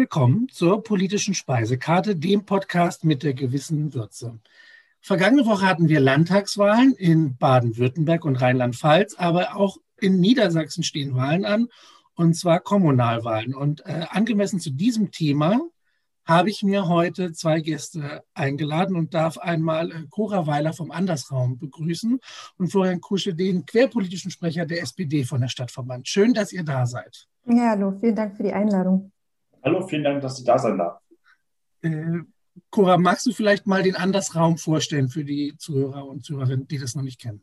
Willkommen zur politischen Speisekarte, dem Podcast mit der gewissen Würze. Vergangene Woche hatten wir Landtagswahlen in Baden-Württemberg und Rheinland-Pfalz, aber auch in Niedersachsen stehen Wahlen an, und zwar Kommunalwahlen. Und äh, angemessen zu diesem Thema habe ich mir heute zwei Gäste eingeladen und darf einmal äh, Cora Weiler vom Andersraum begrüßen und Florian Kusche, den querpolitischen Sprecher der SPD von der Stadtverband. Schön, dass ihr da seid. Ja, hallo, vielen Dank für die Einladung. Hallo, vielen Dank, dass ich da sein darf. Äh, Cora, magst du vielleicht mal den Andersraum vorstellen für die Zuhörer und Zuhörerinnen, die das noch nicht kennen?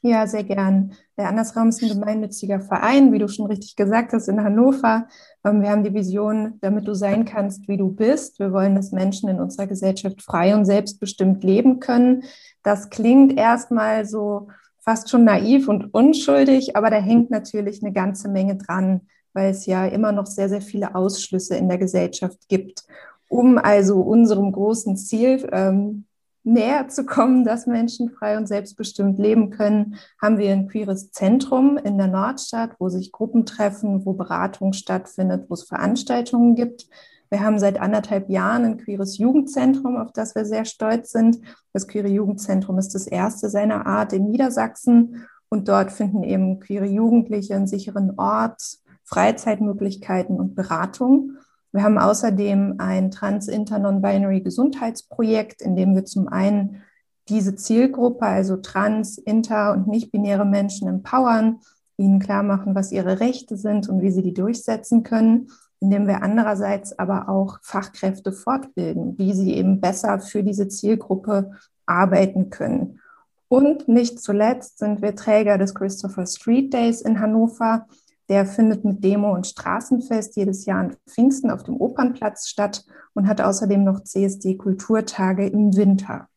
Ja, sehr gern. Der Andersraum ist ein gemeinnütziger Verein, wie du schon richtig gesagt hast, in Hannover. Ähm, wir haben die Vision, damit du sein kannst, wie du bist. Wir wollen, dass Menschen in unserer Gesellschaft frei und selbstbestimmt leben können. Das klingt erstmal so fast schon naiv und unschuldig, aber da hängt natürlich eine ganze Menge dran, weil es ja immer noch sehr, sehr viele Ausschlüsse in der Gesellschaft gibt. Um also unserem großen Ziel ähm, näher zu kommen, dass Menschen frei und selbstbestimmt leben können, haben wir ein queeres Zentrum in der Nordstadt, wo sich Gruppen treffen, wo Beratung stattfindet, wo es Veranstaltungen gibt. Wir haben seit anderthalb Jahren ein queeres Jugendzentrum, auf das wir sehr stolz sind. Das queere Jugendzentrum ist das erste seiner Art in Niedersachsen und dort finden eben queere Jugendliche einen sicheren Ort, Freizeitmöglichkeiten und Beratung. Wir haben außerdem ein Trans-Inter-Non-Binary Gesundheitsprojekt, in dem wir zum einen diese Zielgruppe, also trans, inter und nicht-binäre Menschen empowern, ihnen klar machen, was ihre Rechte sind und wie sie die durchsetzen können, indem wir andererseits aber auch Fachkräfte fortbilden, wie sie eben besser für diese Zielgruppe arbeiten können. Und nicht zuletzt sind wir Träger des Christopher Street Days in Hannover, der findet mit Demo und Straßenfest jedes Jahr an Pfingsten auf dem Opernplatz statt und hat außerdem noch CSD-Kulturtage im Winter.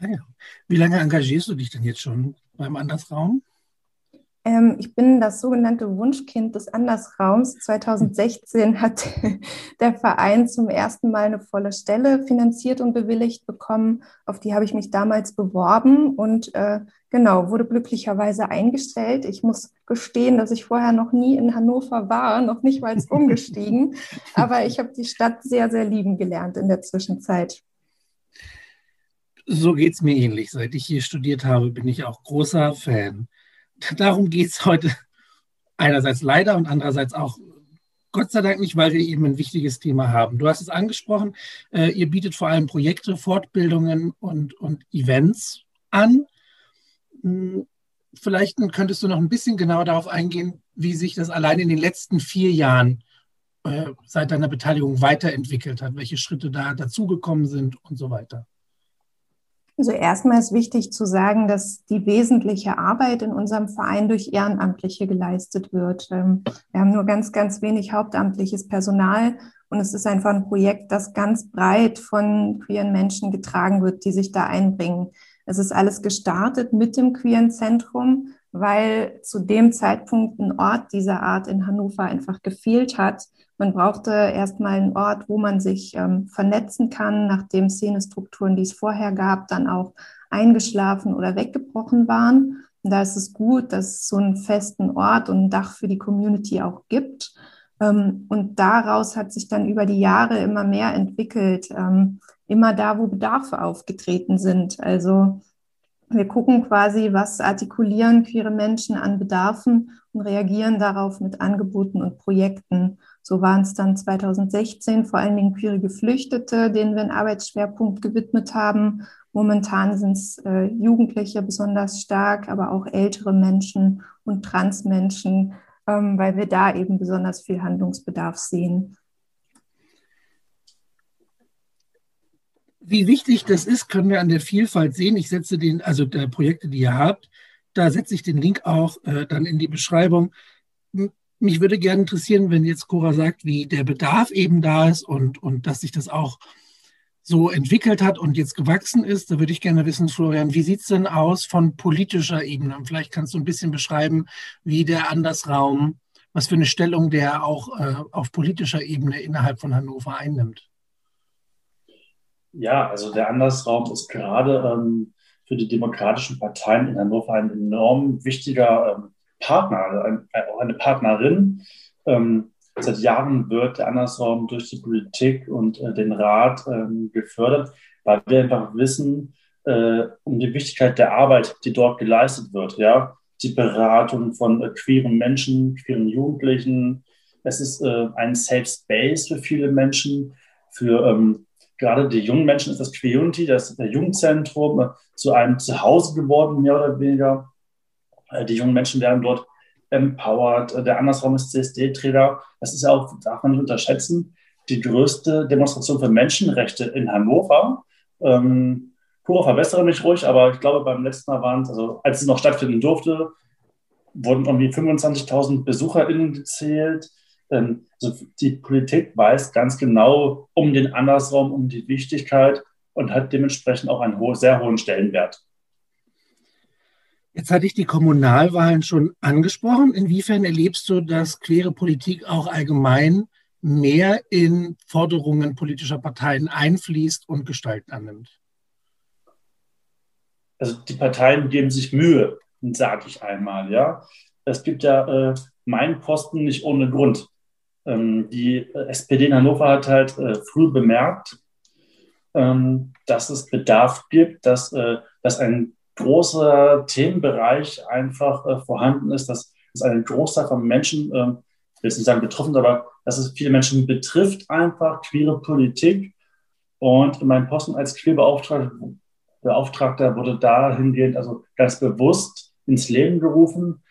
Ah Wie lange engagierst du dich denn jetzt schon beim Andersraum? Ähm, ich bin das sogenannte Wunschkind des Andersraums. 2016 hat der Verein zum ersten Mal eine volle Stelle finanziert und bewilligt bekommen. Auf die habe ich mich damals beworben und äh, genau, wurde glücklicherweise eingestellt. Ich muss gestehen, dass ich vorher noch nie in Hannover war, noch nicht mal umgestiegen. Aber ich habe die Stadt sehr, sehr lieben gelernt in der Zwischenzeit. So geht es mir ähnlich. Seit ich hier studiert habe, bin ich auch großer Fan darum geht es heute einerseits leider und andererseits auch Gott sei Dank nicht, weil wir eben ein wichtiges Thema haben. Du hast es angesprochen, äh, ihr bietet vor allem Projekte, Fortbildungen und, und Events an. Hm, vielleicht könntest du noch ein bisschen genauer darauf eingehen, wie sich das allein in den letzten vier Jahren äh, seit deiner Beteiligung weiterentwickelt hat, welche Schritte da dazugekommen sind und so weiter. Also erstmal ist wichtig zu sagen, dass die wesentliche Arbeit in unserem Verein durch Ehrenamtliche geleistet wird. Ähm, wir haben nur ganz, ganz wenig hauptamtliches Personal und es ist einfach ein Projekt, das ganz breit von queeren Menschen getragen wird, die sich da einbringen. Es ist alles gestartet mit dem queeren Zentrum, weil zu dem Zeitpunkt ein Ort dieser Art in Hannover einfach gefehlt hat man brauchte erstmal einen Ort, wo man sich ähm, vernetzen kann, nachdem Szenestrukturen, die es vorher gab, dann auch eingeschlafen oder weggebrochen waren. Und da ist es gut, dass es so einen festen Ort und ein Dach für die Community auch gibt. Ähm, und daraus hat sich dann über die Jahre immer mehr entwickelt, ähm, immer da, wo Bedarfe aufgetreten sind. Also wir gucken quasi, was artikulieren queere Menschen an Bedarfen und reagieren darauf mit Angeboten und Projekten. So waren es dann 2016 vor allen Dingen queere Geflüchtete, denen wir einen Arbeitsschwerpunkt gewidmet haben. Momentan sind es äh, Jugendliche besonders stark, aber auch ältere Menschen und Transmenschen, ähm, weil wir da eben besonders viel Handlungsbedarf sehen. Wie wichtig das ist, können wir an der Vielfalt sehen. Ich setze den, also der Projekte, die ihr habt, da setze ich den Link auch äh, dann in die Beschreibung mich würde gerne interessieren, wenn jetzt Cora sagt, wie der Bedarf eben da ist und, und dass sich das auch so entwickelt hat und jetzt gewachsen ist. Da würde ich gerne wissen, Florian, wie sieht es denn aus von politischer Ebene? Und vielleicht kannst du ein bisschen beschreiben, wie der Andersraum, was für eine Stellung der auch äh, auf politischer Ebene innerhalb von Hannover einnimmt. Ja, also der Andersraum ist gerade ähm, für die demokratischen Parteien in Hannover ein enorm wichtiger ähm, Partner, ein, auch eine Partnerin. Ähm, seit Jahren wird der Andersraum durch die Politik und äh, den Rat ähm, gefördert, weil wir einfach wissen äh, um die Wichtigkeit der Arbeit, die dort geleistet wird. Ja, die Beratung von äh, queeren Menschen, queeren Jugendlichen. Es ist äh, ein Safe Space für viele Menschen, für ähm, gerade die jungen Menschen ist das Queer Unity, das Jugendzentrum, äh, zu einem Zuhause geworden, mehr oder weniger. Äh, die jungen Menschen werden dort empowered. Äh, der Andersraum ist CSD-Träger. Das ist ja auch, darf man nicht unterschätzen, die größte Demonstration für Menschenrechte in Hannover. Ähm, Puro, verbessere mich ruhig, aber ich glaube, beim letzten Mal waren es, also als es noch stattfinden durfte, wurden irgendwie 25.000 BesucherInnen gezählt. Also die Politik weiß ganz genau um den Andersraum, um die Wichtigkeit und hat dementsprechend auch einen ho sehr hohen Stellenwert. Jetzt hatte ich die Kommunalwahlen schon angesprochen. Inwiefern erlebst du, dass queere Politik auch allgemein mehr in Forderungen politischer Parteien einfließt und Gestalt annimmt? Also die Parteien geben sich Mühe, sage ich einmal. Ja, es gibt ja äh, meinen Posten nicht ohne Grund. Ähm, die äh, SPD in Hannover hat halt äh, früh bemerkt, ähm, dass es Bedarf gibt, dass, äh, dass ein großer Themenbereich einfach vorhanden ist, dass, dass ein Großteil von Menschen, äh, ich will jetzt nicht sagen betroffen, aber dass es viele Menschen betrifft, einfach queere Politik. Und mein Posten als Queerbeauftragter Beauftragter wurde dahingehend also ganz bewusst ins Leben gerufen.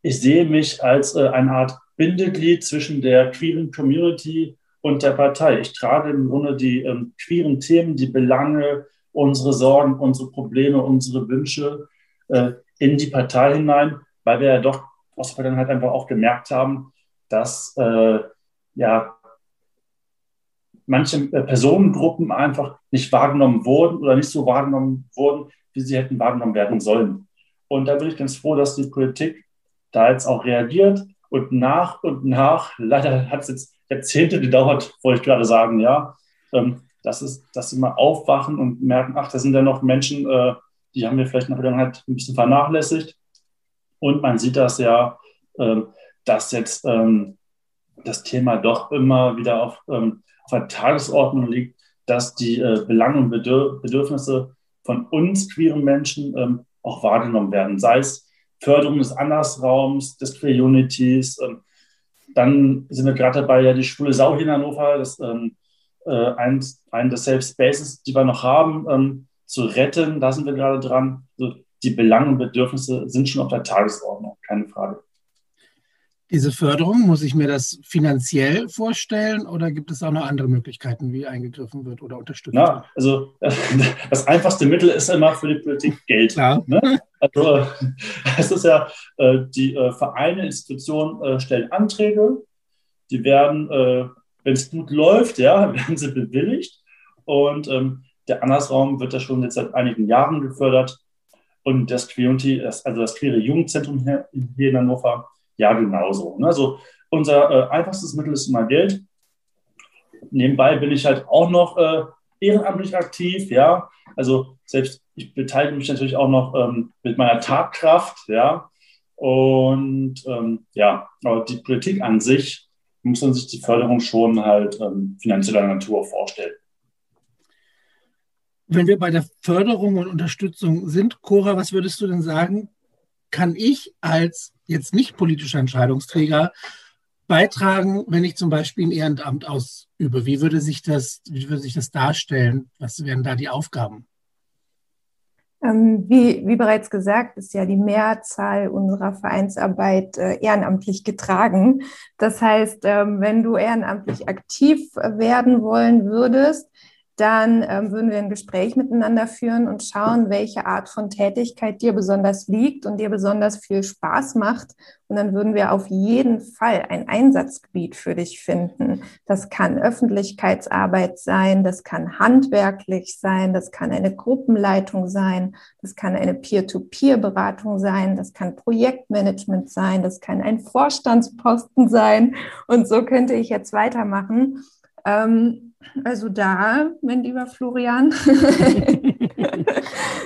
Ich sehe mich als eine Art Bindeglied zwischen der queeren Community und der Partei. Ich trage im Grunde die ähm, queeren Themen, die Belange, unsere Sorgen, unsere Probleme, unsere Wünsche äh, in die Partei hinein, weil wir ja doch aus der Vergangenheit einfach auch gemerkt haben, dass äh, ja manche äh, Personengruppen einfach nicht wahrgenommen wurden oder nicht so wahrgenommen wurden, wie sie hätten wahrgenommen werden sollen. Und da bin ich ganz froh, dass die Politik da jetzt auch reagiert und nach und nach, leider hat es jetzt Jahrzehnte gedauert, wollte ich gerade sagen, ja, ähm, dass, es, dass sie mal aufwachen und merken, ach, da sind ja noch Menschen, äh, die haben wir vielleicht in der Vergangenheit ein bisschen vernachlässigt. Und man sieht das ja, äh, dass jetzt ähm, das Thema doch immer wieder auf, ähm, auf der Tagesordnung liegt, dass die äh, Belange und Bedürf Bedürfnisse von uns queeren Menschen ähm, auch wahrgenommen werden, sei es Förderung des Andersraums, des Queer Unities. Ähm, dann sind wir gerade dabei, ja die Schwule Sau hier in Hannover, das ähm, äh, ein, ein der Safe Spaces, die wir noch haben, ähm, zu retten. Da sind wir gerade dran. Also die Belange und Bedürfnisse sind schon auf der Tagesordnung, keine Frage. Diese Förderung, muss ich mir das finanziell vorstellen oder gibt es auch noch andere Möglichkeiten, wie eingegriffen wird oder unterstützt wird? Ja, also das einfachste Mittel ist immer für die Politik Geld. Klar. Ne? Also es ist ja, äh, die äh, Vereine, Institutionen äh, stellen Anträge, die werden, wenn es gut läuft, ja, werden sie bewilligt und ähm, der Andersraum wird ja schon jetzt seit einigen Jahren gefördert und das Queerty, also das queere Jugendzentrum hier in Hannover, ja genauso. Ne? Also unser äh, einfachstes Mittel ist immer Geld. Nebenbei bin ich halt auch noch äh, ehrenamtlich aktiv, ja. Also selbst ich beteilige mich natürlich auch noch ähm, mit meiner Tatkraft, ja. Und ähm, ja, aber die Politik an sich muss man sich die Förderung schon halt ähm, finanzieller Natur vorstellen. Wenn wir bei der Förderung und Unterstützung sind, Cora, was würdest du denn sagen? Kann ich als jetzt nicht politischer Entscheidungsträger beitragen, wenn ich zum Beispiel ein Ehrenamt ausübe? Wie würde sich das, wie würde sich das darstellen? Was wären da die Aufgaben? Ähm, wie, wie, bereits gesagt, ist ja die Mehrzahl unserer Vereinsarbeit äh, ehrenamtlich getragen. Das heißt, ähm, wenn du ehrenamtlich aktiv werden wollen würdest, dann ähm, würden wir ein Gespräch miteinander führen und schauen, welche Art von Tätigkeit dir besonders liegt und dir besonders viel Spaß macht. Und dann würden wir auf jeden Fall ein Einsatzgebiet für dich finden. Das kann Öffentlichkeitsarbeit sein, das kann handwerklich sein, das kann eine Gruppenleitung sein, das kann eine Peer-to-Peer-Beratung sein, das kann Projektmanagement sein, das kann ein Vorstandsposten sein. Und so könnte ich jetzt weitermachen. Ähm, also da, mein lieber Florian,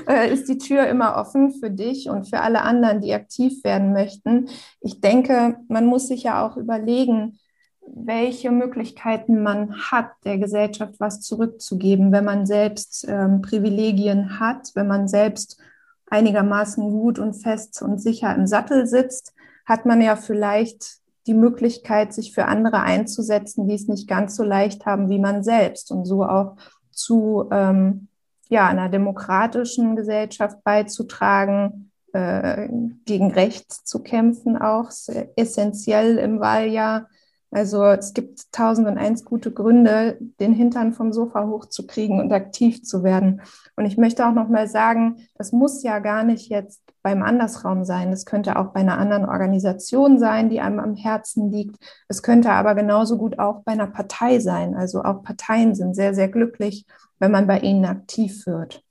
äh, ist die Tür immer offen für dich und für alle anderen, die aktiv werden möchten. Ich denke, man muss sich ja auch überlegen, welche Möglichkeiten man hat, der Gesellschaft was zurückzugeben, wenn man selbst ähm, Privilegien hat, wenn man selbst einigermaßen gut und fest und sicher im Sattel sitzt, hat man ja vielleicht die Möglichkeit, sich für andere einzusetzen, die es nicht ganz so leicht haben wie man selbst und so auch zu ähm, ja, einer demokratischen Gesellschaft beizutragen, äh, gegen Rechts zu kämpfen, auch essentiell im Wahljahr. Also es gibt tausend und eins gute Gründe, den Hintern vom Sofa hochzukriegen und aktiv zu werden. Und ich möchte auch noch mal sagen, das muss ja gar nicht jetzt beim Andersraum sein. Das könnte auch bei einer anderen Organisation sein, die einem am Herzen liegt. Es könnte aber genauso gut auch bei einer Partei sein. Also auch Parteien sind sehr, sehr glücklich, wenn man bei ihnen aktiv wird.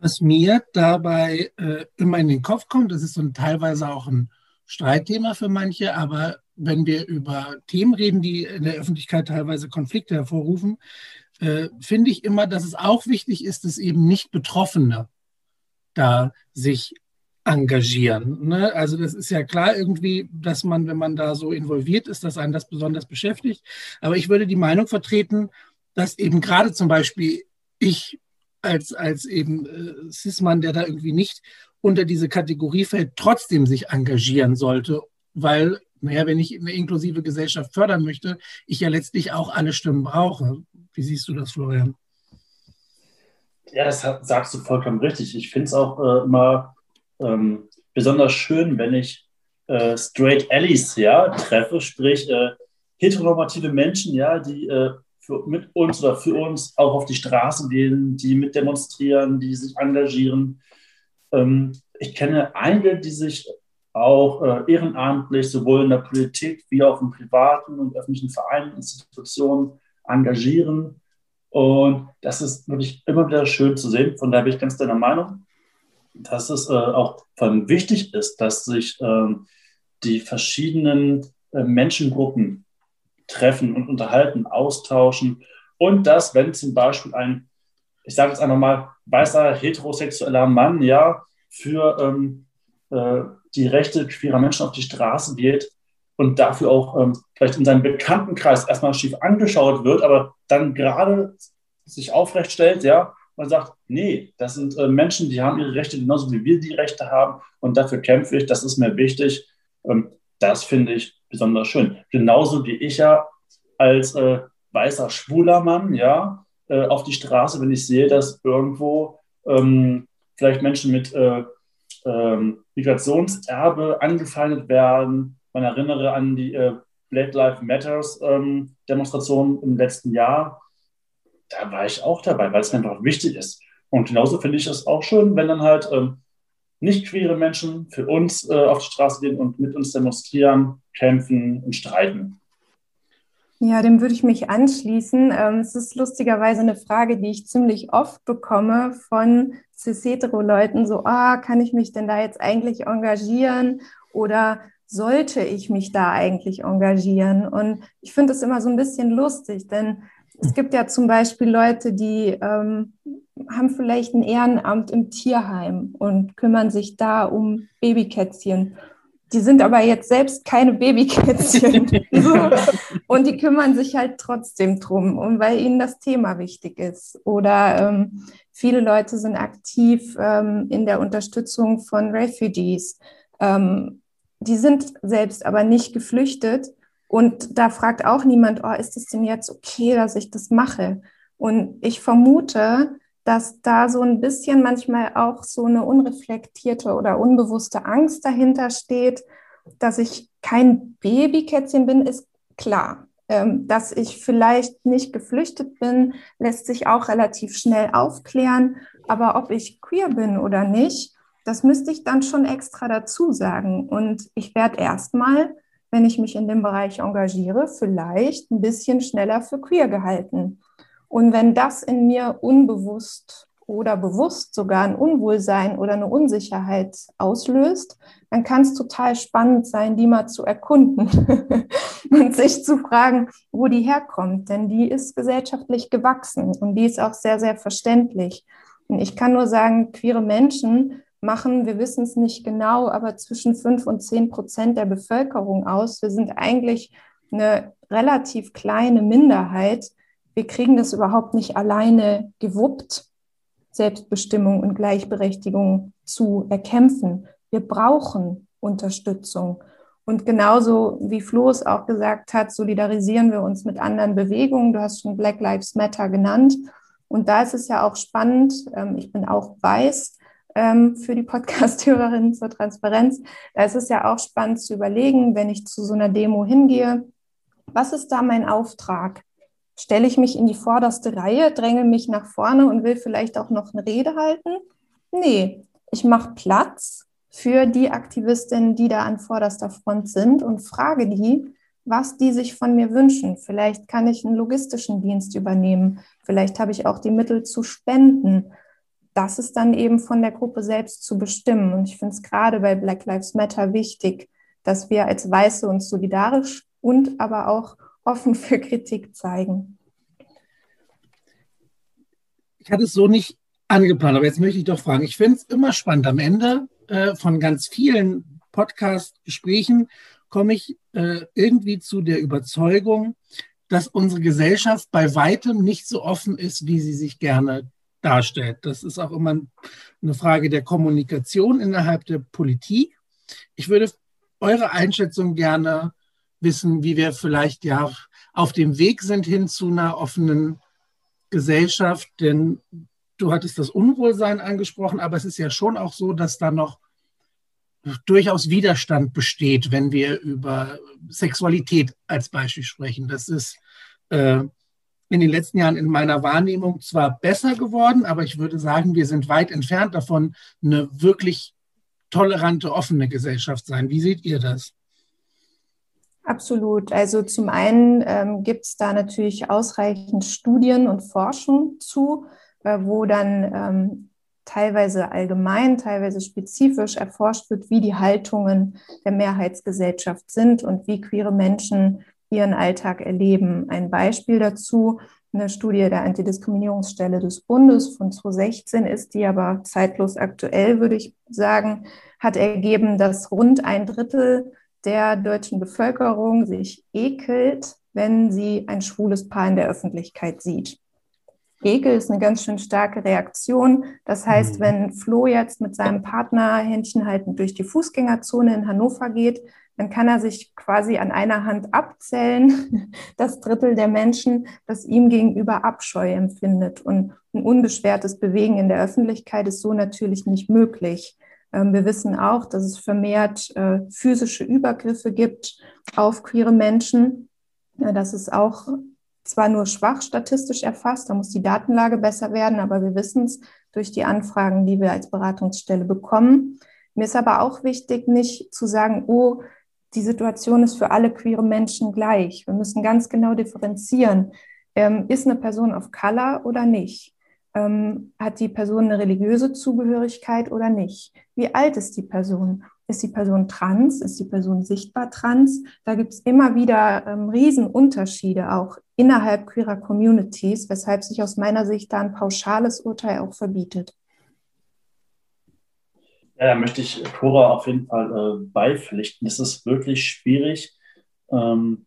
Was mir dabei äh, immer in den Kopf kommt, das ist so ein, teilweise auch ein Streitthema für manche, aber wenn wir über Themen reden, die in der Öffentlichkeit teilweise Konflikte hervorrufen, äh, finde ich immer, dass es auch wichtig ist, dass eben nicht Betroffene da sich engagieren. Ne? Also das ist ja klar irgendwie, dass man, wenn man da so involviert ist, dass einen das besonders beschäftigt. Aber ich würde die Meinung vertreten, dass eben gerade zum Beispiel ich als, als eben äh, Cis-Mann, der da irgendwie nicht unter diese Kategorie fällt, trotzdem sich engagieren sollte, weil naja, wenn ich eine inklusive Gesellschaft fördern möchte, ich ja letztlich auch alle Stimmen brauche. Wie siehst du das, Florian? Ja, das sagst du vollkommen richtig. Ich finde es auch äh, immer ähm, besonders schön, wenn ich äh, Straight Allies ja, treffe, sprich äh, heteronormative Menschen, ja, die äh, für, mit uns oder für uns auch auf die Straße gehen, die mit demonstrieren, die sich engagieren. Ähm, ich kenne einige, die sich auch äh, ehrenamtlich sowohl in der Politik wie auch in privaten und öffentlichen Vereinen, Institutionen engagieren. Und das ist wirklich immer wieder schön zu sehen. Von daher bin ich ganz deiner Meinung, dass es äh, auch von wichtig ist, dass sich äh, die verschiedenen äh, Menschengruppen treffen und unterhalten, austauschen. Und dass, wenn zum Beispiel ein, ich sage jetzt einfach mal, weißer heterosexueller Mann, ja, für ähm, äh, die Rechte queerer Menschen auf die Straße geht und dafür auch ähm, vielleicht in seinem Bekanntenkreis erstmal schief angeschaut wird, aber dann gerade sich aufrecht stellt, ja, und sagt, nee, das sind äh, Menschen, die haben ihre Rechte genauso wie wir die Rechte haben und dafür kämpfe ich, das ist mir wichtig. Ähm, das finde ich besonders schön. Genauso wie ich ja als äh, weißer schwuler Mann, ja, äh, auf die Straße, wenn ich sehe, dass irgendwo ähm, vielleicht Menschen mit äh, ähm, Migrationserbe angefeindet werden. Man erinnere an die äh, Black Lives Matters ähm, Demonstration im letzten Jahr. Da war ich auch dabei, weil es einfach wichtig ist. Und genauso finde ich es auch schön, wenn dann halt ähm, nicht queere Menschen für uns äh, auf die Straße gehen und mit uns demonstrieren, kämpfen und streiten. Ja, dem würde ich mich anschließen. Ähm, es ist lustigerweise eine Frage, die ich ziemlich oft bekomme von cis-hetero-Leuten, so, ah, kann ich mich denn da jetzt eigentlich engagieren oder sollte ich mich da eigentlich engagieren? Und ich finde es immer so ein bisschen lustig, denn es gibt ja zum Beispiel Leute, die ähm, haben vielleicht ein Ehrenamt im Tierheim und kümmern sich da um Babykätzchen die sind aber jetzt selbst keine Babykätzchen. so. Und die kümmern sich halt trotzdem drum, und weil ihnen das Thema wichtig ist. Oder ähm, viele Leute sind aktiv ähm, in der Unterstützung von Refugees. Ähm, die sind selbst aber nicht geflüchtet. Und da fragt auch niemand, oh, ist es denn jetzt okay, dass ich das mache? Und ich vermute, dass da so ein bisschen manchmal auch so eine unreflektierte oder unbewusste Angst dahinter steht, dass ich kein Babykätzchen bin, ist klar. Ähm, dass ich vielleicht nicht geflüchtet bin, lässt sich auch relativ schnell aufklären. Aber ob ich queer bin oder nicht, das müsste ich dann schon extra dazu sagen. Und ich werde erstmal, wenn ich mich in dem Bereich engagiere, vielleicht ein bisschen schneller für queer gehalten. Und wenn das in mir unbewusst oder bewusst sogar ein Unwohlsein oder eine Unsicherheit auslöst, dann kann es total spannend sein, die mal zu erkunden und sich zu fragen, wo die herkommt. Denn die ist gesellschaftlich gewachsen und die ist auch sehr, sehr verständlich. Und ich kann nur sagen, queere Menschen machen, wir wissen es nicht genau, aber zwischen 5 und 10 Prozent der Bevölkerung aus. Wir sind eigentlich eine relativ kleine Minderheit. Wir kriegen das überhaupt nicht alleine gewuppt, Selbstbestimmung und Gleichberechtigung zu erkämpfen. Wir brauchen Unterstützung. Und genauso wie Flo es auch gesagt hat, solidarisieren wir uns mit anderen Bewegungen. Du hast schon Black Lives Matter genannt. Und da ist es ja auch spannend, ähm, ich bin auch weiß ähm, für die Podcast-Hörerinnen zur Transparenz, da ist es ja auch spannend zu überlegen, wenn ich zu so einer Demo hingehe, was ist da mein Auftrag? Stelle ich mich in die vorderste Reihe, dränge mich nach vorne und will vielleicht auch noch eine Rede halten? Nee, ich mache Platz für die Aktivistinnen, die da an vorderster Front sind und frage die, was die sich von mir wünschen. Vielleicht kann ich einen logistischen Dienst übernehmen. Vielleicht habe ich auch die Mittel zu spenden. Das ist dann eben von der Gruppe selbst zu bestimmen. Und ich finde es gerade bei Black Lives Matter wichtig, dass wir als Weiße uns solidarisch und aber auch offen für Kritik zeigen. Ich hatte es so nicht angeplant, aber jetzt möchte ich doch fragen. Ich finde es immer spannend. Am Ende äh, von ganz vielen Podcast-Gesprächen komme ich äh, irgendwie zu der Überzeugung, dass unsere Gesellschaft bei weitem nicht so offen ist, wie sie sich gerne darstellt. Das ist auch immer eine Frage der Kommunikation innerhalb der Politik. Ich würde eure Einschätzung gerne wissen, wie wir vielleicht ja auf dem Weg sind hin zu einer offenen Gesellschaft. Denn du hattest das Unwohlsein angesprochen, aber es ist ja schon auch so, dass da noch durchaus Widerstand besteht, wenn wir über Sexualität als Beispiel sprechen. Das ist äh, in den letzten Jahren in meiner Wahrnehmung zwar besser geworden, aber ich würde sagen, wir sind weit entfernt davon, eine wirklich tolerante, offene Gesellschaft sein. Wie seht ihr das? Absolut. Also zum einen ähm, gibt es da natürlich ausreichend Studien und Forschung zu, äh, wo dann ähm, teilweise allgemein, teilweise spezifisch erforscht wird, wie die Haltungen der Mehrheitsgesellschaft sind und wie queere Menschen ihren Alltag erleben. Ein Beispiel dazu, eine Studie der Antidiskriminierungsstelle des Bundes von 2016 ist, die aber zeitlos aktuell, würde ich sagen, hat ergeben, dass rund ein Drittel der deutschen Bevölkerung sich ekelt, wenn sie ein schwules Paar in der Öffentlichkeit sieht. Ekel ist eine ganz schön starke Reaktion. Das heißt, mhm. wenn Flo jetzt mit seinem Partner Händchen haltend durch die Fußgängerzone in Hannover geht, dann kann er sich quasi an einer Hand abzählen, das Drittel der Menschen, das ihm gegenüber Abscheu empfindet. Und ein unbeschwertes Bewegen in der Öffentlichkeit ist so natürlich nicht möglich. Ähm, wir wissen auch, dass es vermehrt äh, physische Übergriffe gibt auf queere Menschen. Das ist auch zwar nur schwach statistisch erfasst, da muss die Datenlage besser werden, aber wir wissen es durch die Anfragen, die wir als Beratungsstelle bekommen. Mir ist aber auch wichtig, nicht zu sagen, oh, die Situation ist für alle queere Menschen gleich. Wir müssen ganz genau differenzieren. Ähm, ist eine Person of Color oder nicht? Ähm, hat die Person eine religiöse Zugehörigkeit oder nicht? Wie alt ist die Person? Ist die Person trans? Ist die Person sichtbar trans? Da gibt es immer wieder ähm, Riesenunterschiede auch innerhalb queerer Communities, weshalb sich aus meiner Sicht da ein pauschales Urteil auch verbietet. Ja, da möchte ich Cora auf jeden Fall äh, beipflichten. Es ist wirklich schwierig, ähm,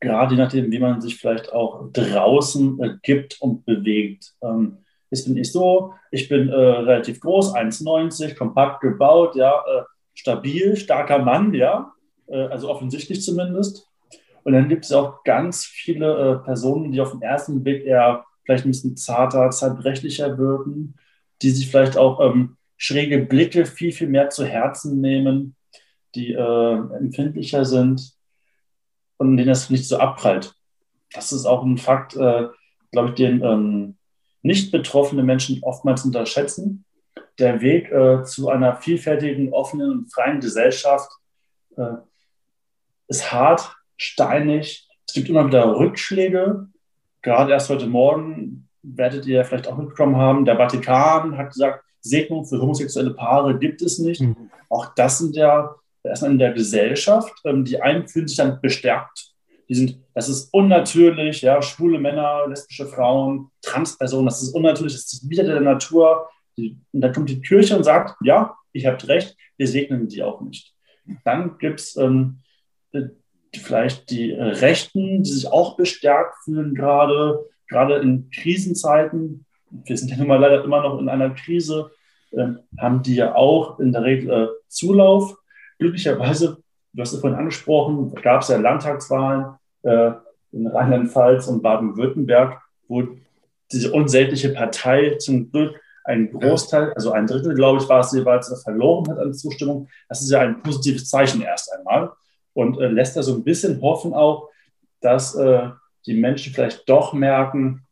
gerade je nachdem, wie man sich vielleicht auch draußen äh, gibt und bewegt. Ähm, jetzt bin ich so, ich bin äh, relativ groß, 1,90, kompakt gebaut, ja, äh, stabil, starker Mann, ja, äh, also offensichtlich zumindest. Und dann gibt es auch ganz viele äh, Personen, die auf den ersten Blick eher vielleicht ein bisschen zarter, zerbrechlicher wirken, die sich vielleicht auch ähm, schräge Blicke viel, viel mehr zu Herzen nehmen, die äh, empfindlicher sind und denen das nicht so abprallt. Das ist auch ein Fakt, äh, glaube ich, den ähm, nicht betroffene Menschen oftmals unterschätzen der Weg äh, zu einer vielfältigen, offenen und freien Gesellschaft äh, ist hart, steinig. Es gibt immer wieder Rückschläge. Gerade erst heute Morgen werdet ihr vielleicht auch mitbekommen haben, der Vatikan hat gesagt, Segnung für homosexuelle Paare gibt es nicht. Mhm. Auch das sind ja erstmal in der Gesellschaft. Ähm, die einen fühlen sich dann bestärkt. Die sind, das ist unnatürlich, ja, schwule Männer, lesbische Frauen, Transpersonen, das ist unnatürlich, das ist wieder der Natur. Die, und dann kommt die Kirche und sagt, ja, ihr habt recht, wir segnen die auch nicht. Dann gibt es ähm, vielleicht die Rechten, die sich auch bestärkt fühlen, gerade, gerade in Krisenzeiten. Wir sind ja nun mal leider immer noch in einer Krise, äh, haben die ja auch in der Regel äh, Zulauf. Glücklicherweise, du hast es vorhin angesprochen, gab es ja Landtagswahlen äh, in Rheinland-Pfalz und Baden-Württemberg, wo diese unsägliche Partei zum Glück einen Großteil, also ein Drittel, glaube ich, war es jeweils, verloren hat an Zustimmung. Das ist ja ein positives Zeichen erst einmal und äh, lässt da so ein bisschen hoffen auch, dass äh, die Menschen vielleicht doch merken,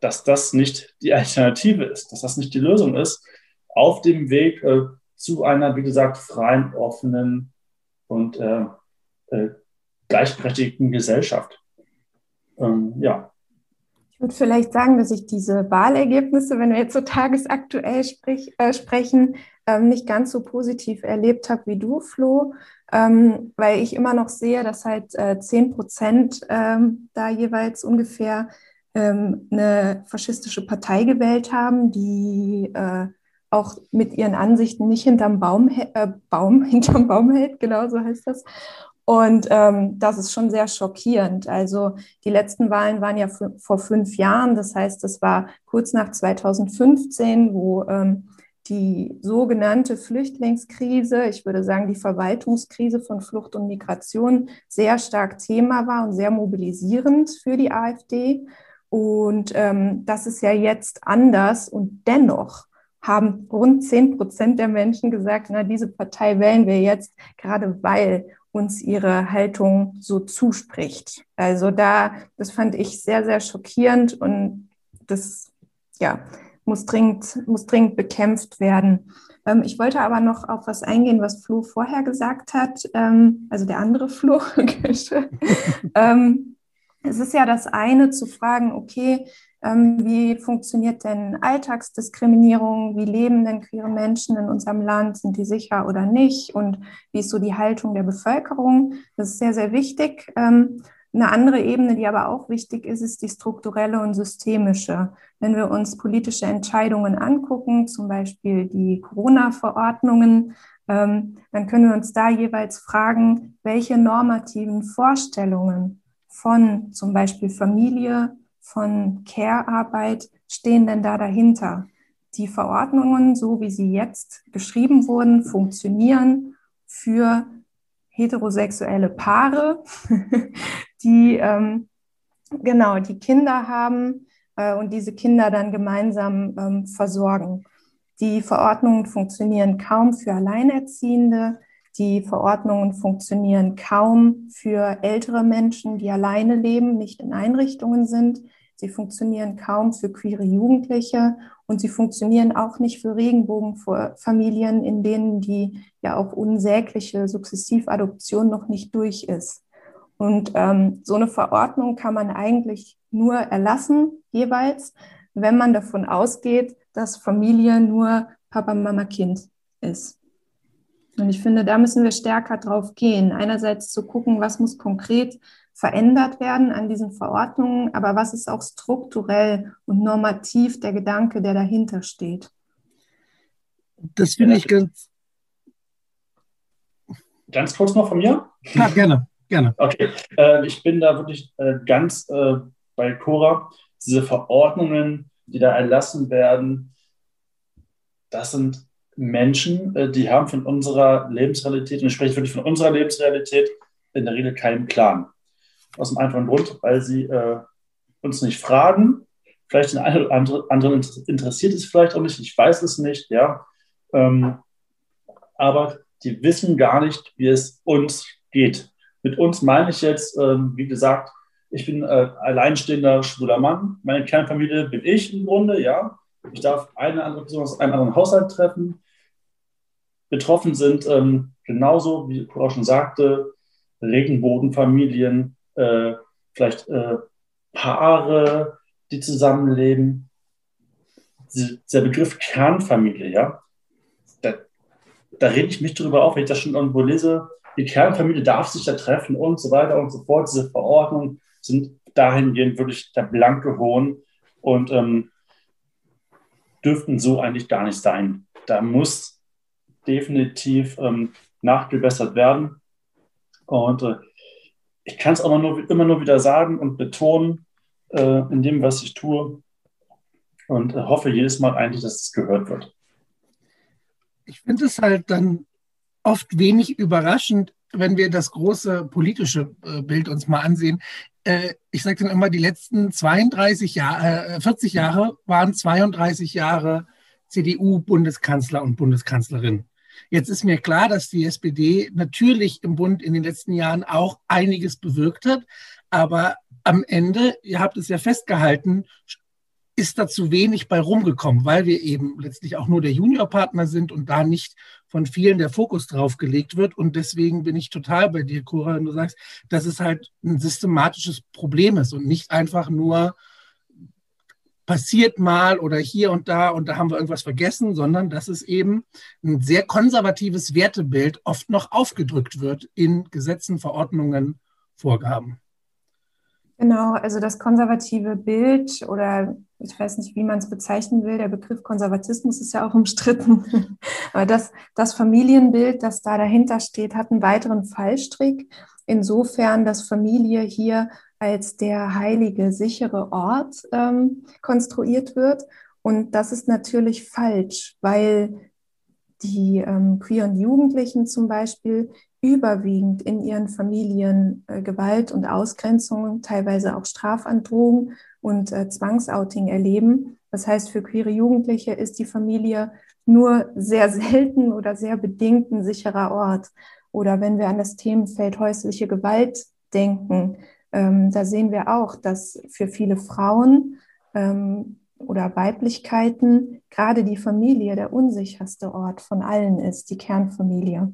dass das nicht die Alternative ist, dass das nicht die Lösung ist, auf dem Weg äh, zu einer, wie gesagt, freien, offenen und äh, äh, gleichberechtigten Gesellschaft. Ähm, ja. Ich würde vielleicht sagen, dass ich diese Wahlergebnisse, wenn wir jetzt so tagesaktuell sprich, äh, sprechen, ähm, nicht ganz so positiv erlebt habe wie du, Flo, ähm, weil ich immer noch sehe, dass halt äh, 10 Prozent ähm, da jeweils ungefähr ähm, eine faschistische Partei gewählt haben, die äh, auch mit ihren Ansichten nicht hinterm Baum, äh, Baum, hinterm Baum hält, genau so heißt das. Und ähm, das ist schon sehr schockierend. Also die letzten Wahlen waren ja vor fünf Jahren. Das heißt, es war kurz nach 2015, wo ähm, die sogenannte Flüchtlingskrise, ich würde sagen die Verwaltungskrise von Flucht und Migration, sehr stark Thema war und sehr mobilisierend für die AfD. Und ähm, das ist ja jetzt anders. Und dennoch haben rund 10 Prozent der Menschen gesagt, na, diese Partei wählen wir jetzt, gerade weil uns ihre Haltung so zuspricht. Also da, das fand ich sehr, sehr schockierend und das, ja, muss dringend, muss dringend bekämpft werden. Ähm, ich wollte aber noch auf was eingehen, was Flo vorher gesagt hat, ähm, also der andere Flo. ähm, es ist ja das eine zu fragen, okay, wie funktioniert denn Alltagsdiskriminierung? Wie leben denn queere Menschen in unserem Land? Sind die sicher oder nicht? Und wie ist so die Haltung der Bevölkerung? Das ist sehr, sehr wichtig. Ähm, eine andere Ebene, die aber auch wichtig ist, ist die strukturelle und systemische. Wenn wir uns politische Entscheidungen angucken, zum Beispiel die Corona-Verordnungen, ähm, dann können wir uns da jeweils fragen, welche normativen Vorstellungen von zum Beispiel Familie, von Care-Arbeit stehen denn da dahinter? Die Verordnungen, so wie sie jetzt geschrieben wurden, funktionieren für heterosexuelle Paare, die ähm, genau die Kinder haben äh, und diese Kinder dann gemeinsam ähm, versorgen. Die Verordnungen funktionieren kaum für Alleinerziehende. Die Verordnungen funktionieren kaum für ältere Menschen, die alleine leben, nicht in Einrichtungen sind. Sie funktionieren kaum für queere Jugendliche und sie funktionieren auch nicht für Regenbogenfamilien, in denen die ja auch unsägliche Sukzessivadoption noch nicht durch ist. Und ähm, so eine Verordnung kann man eigentlich nur erlassen, jeweils, wenn man davon ausgeht, dass Familie nur Papa, Mama, Kind ist. Und ich finde, da müssen wir stärker drauf gehen. Einerseits zu gucken, was muss konkret verändert werden an diesen Verordnungen, aber was ist auch strukturell und normativ der Gedanke, der dahinter steht? Das finde ich ganz. Ganz kurz noch von mir? Ja, gerne, gerne. Okay, äh, ich bin da wirklich äh, ganz äh, bei Cora. Diese Verordnungen, die da erlassen werden, das sind Menschen, äh, die haben von unserer Lebensrealität, und ich spreche wirklich von unserer Lebensrealität, in der Regel keinen Plan. Aus dem einfachen Grund, weil sie äh, uns nicht fragen. Vielleicht den einen oder anderen interessiert es vielleicht auch nicht, ich weiß es nicht, ja. Ähm, aber die wissen gar nicht, wie es uns geht. Mit uns meine ich jetzt, ähm, wie gesagt, ich bin äh, alleinstehender schwuler Mann. Meine Kernfamilie bin ich im Grunde, ja. Ich darf eine andere Person aus einem anderen Haushalt treffen. Betroffen sind ähm, genauso, wie Cora schon sagte, Regenbogenfamilien, äh, vielleicht äh, Paare, die zusammenleben. Dieser Begriff Kernfamilie, ja, da, da rede ich mich darüber auf, wenn ich das schon irgendwo lese. Die Kernfamilie darf sich da treffen und so weiter und so fort. Diese Verordnungen sind dahingehend wirklich der blanke Hohn und ähm, dürften so eigentlich gar nicht sein. Da muss definitiv ähm, nachgebessert werden. Und äh, ich kann es aber nur, immer nur wieder sagen und betonen äh, in dem, was ich tue. Und äh, hoffe jedes Mal eigentlich, dass es gehört wird. Ich finde es halt dann oft wenig überraschend, wenn wir das große politische äh, Bild uns mal ansehen. Äh, ich sage dann immer, die letzten 32 Jahre, 40 Jahre waren 32 Jahre CDU-Bundeskanzler und Bundeskanzlerin. Jetzt ist mir klar, dass die SPD natürlich im Bund in den letzten Jahren auch einiges bewirkt hat, aber am Ende, ihr habt es ja festgehalten, ist da zu wenig bei rumgekommen, weil wir eben letztlich auch nur der Juniorpartner sind und da nicht von vielen der Fokus drauf gelegt wird. Und deswegen bin ich total bei dir, Cora, wenn du sagst, dass es halt ein systematisches Problem ist und nicht einfach nur passiert mal oder hier und da und da haben wir irgendwas vergessen, sondern dass es eben ein sehr konservatives Wertebild oft noch aufgedrückt wird in Gesetzen, Verordnungen, Vorgaben. Genau, also das konservative Bild oder ich weiß nicht, wie man es bezeichnen will, der Begriff Konservatismus ist ja auch umstritten, aber das, das Familienbild, das da dahinter steht, hat einen weiteren Fallstrick, insofern, dass Familie hier als der heilige, sichere Ort ähm, konstruiert wird. Und das ist natürlich falsch, weil die ähm, queeren Jugendlichen zum Beispiel überwiegend in ihren Familien äh, Gewalt und Ausgrenzung, teilweise auch Strafandrohung und äh, Zwangsouting erleben. Das heißt, für queere Jugendliche ist die Familie nur sehr selten oder sehr bedingt ein sicherer Ort. Oder wenn wir an das Themenfeld häusliche Gewalt denken, ähm, da sehen wir auch, dass für viele Frauen ähm, oder Weiblichkeiten gerade die Familie der unsicherste Ort von allen ist, die Kernfamilie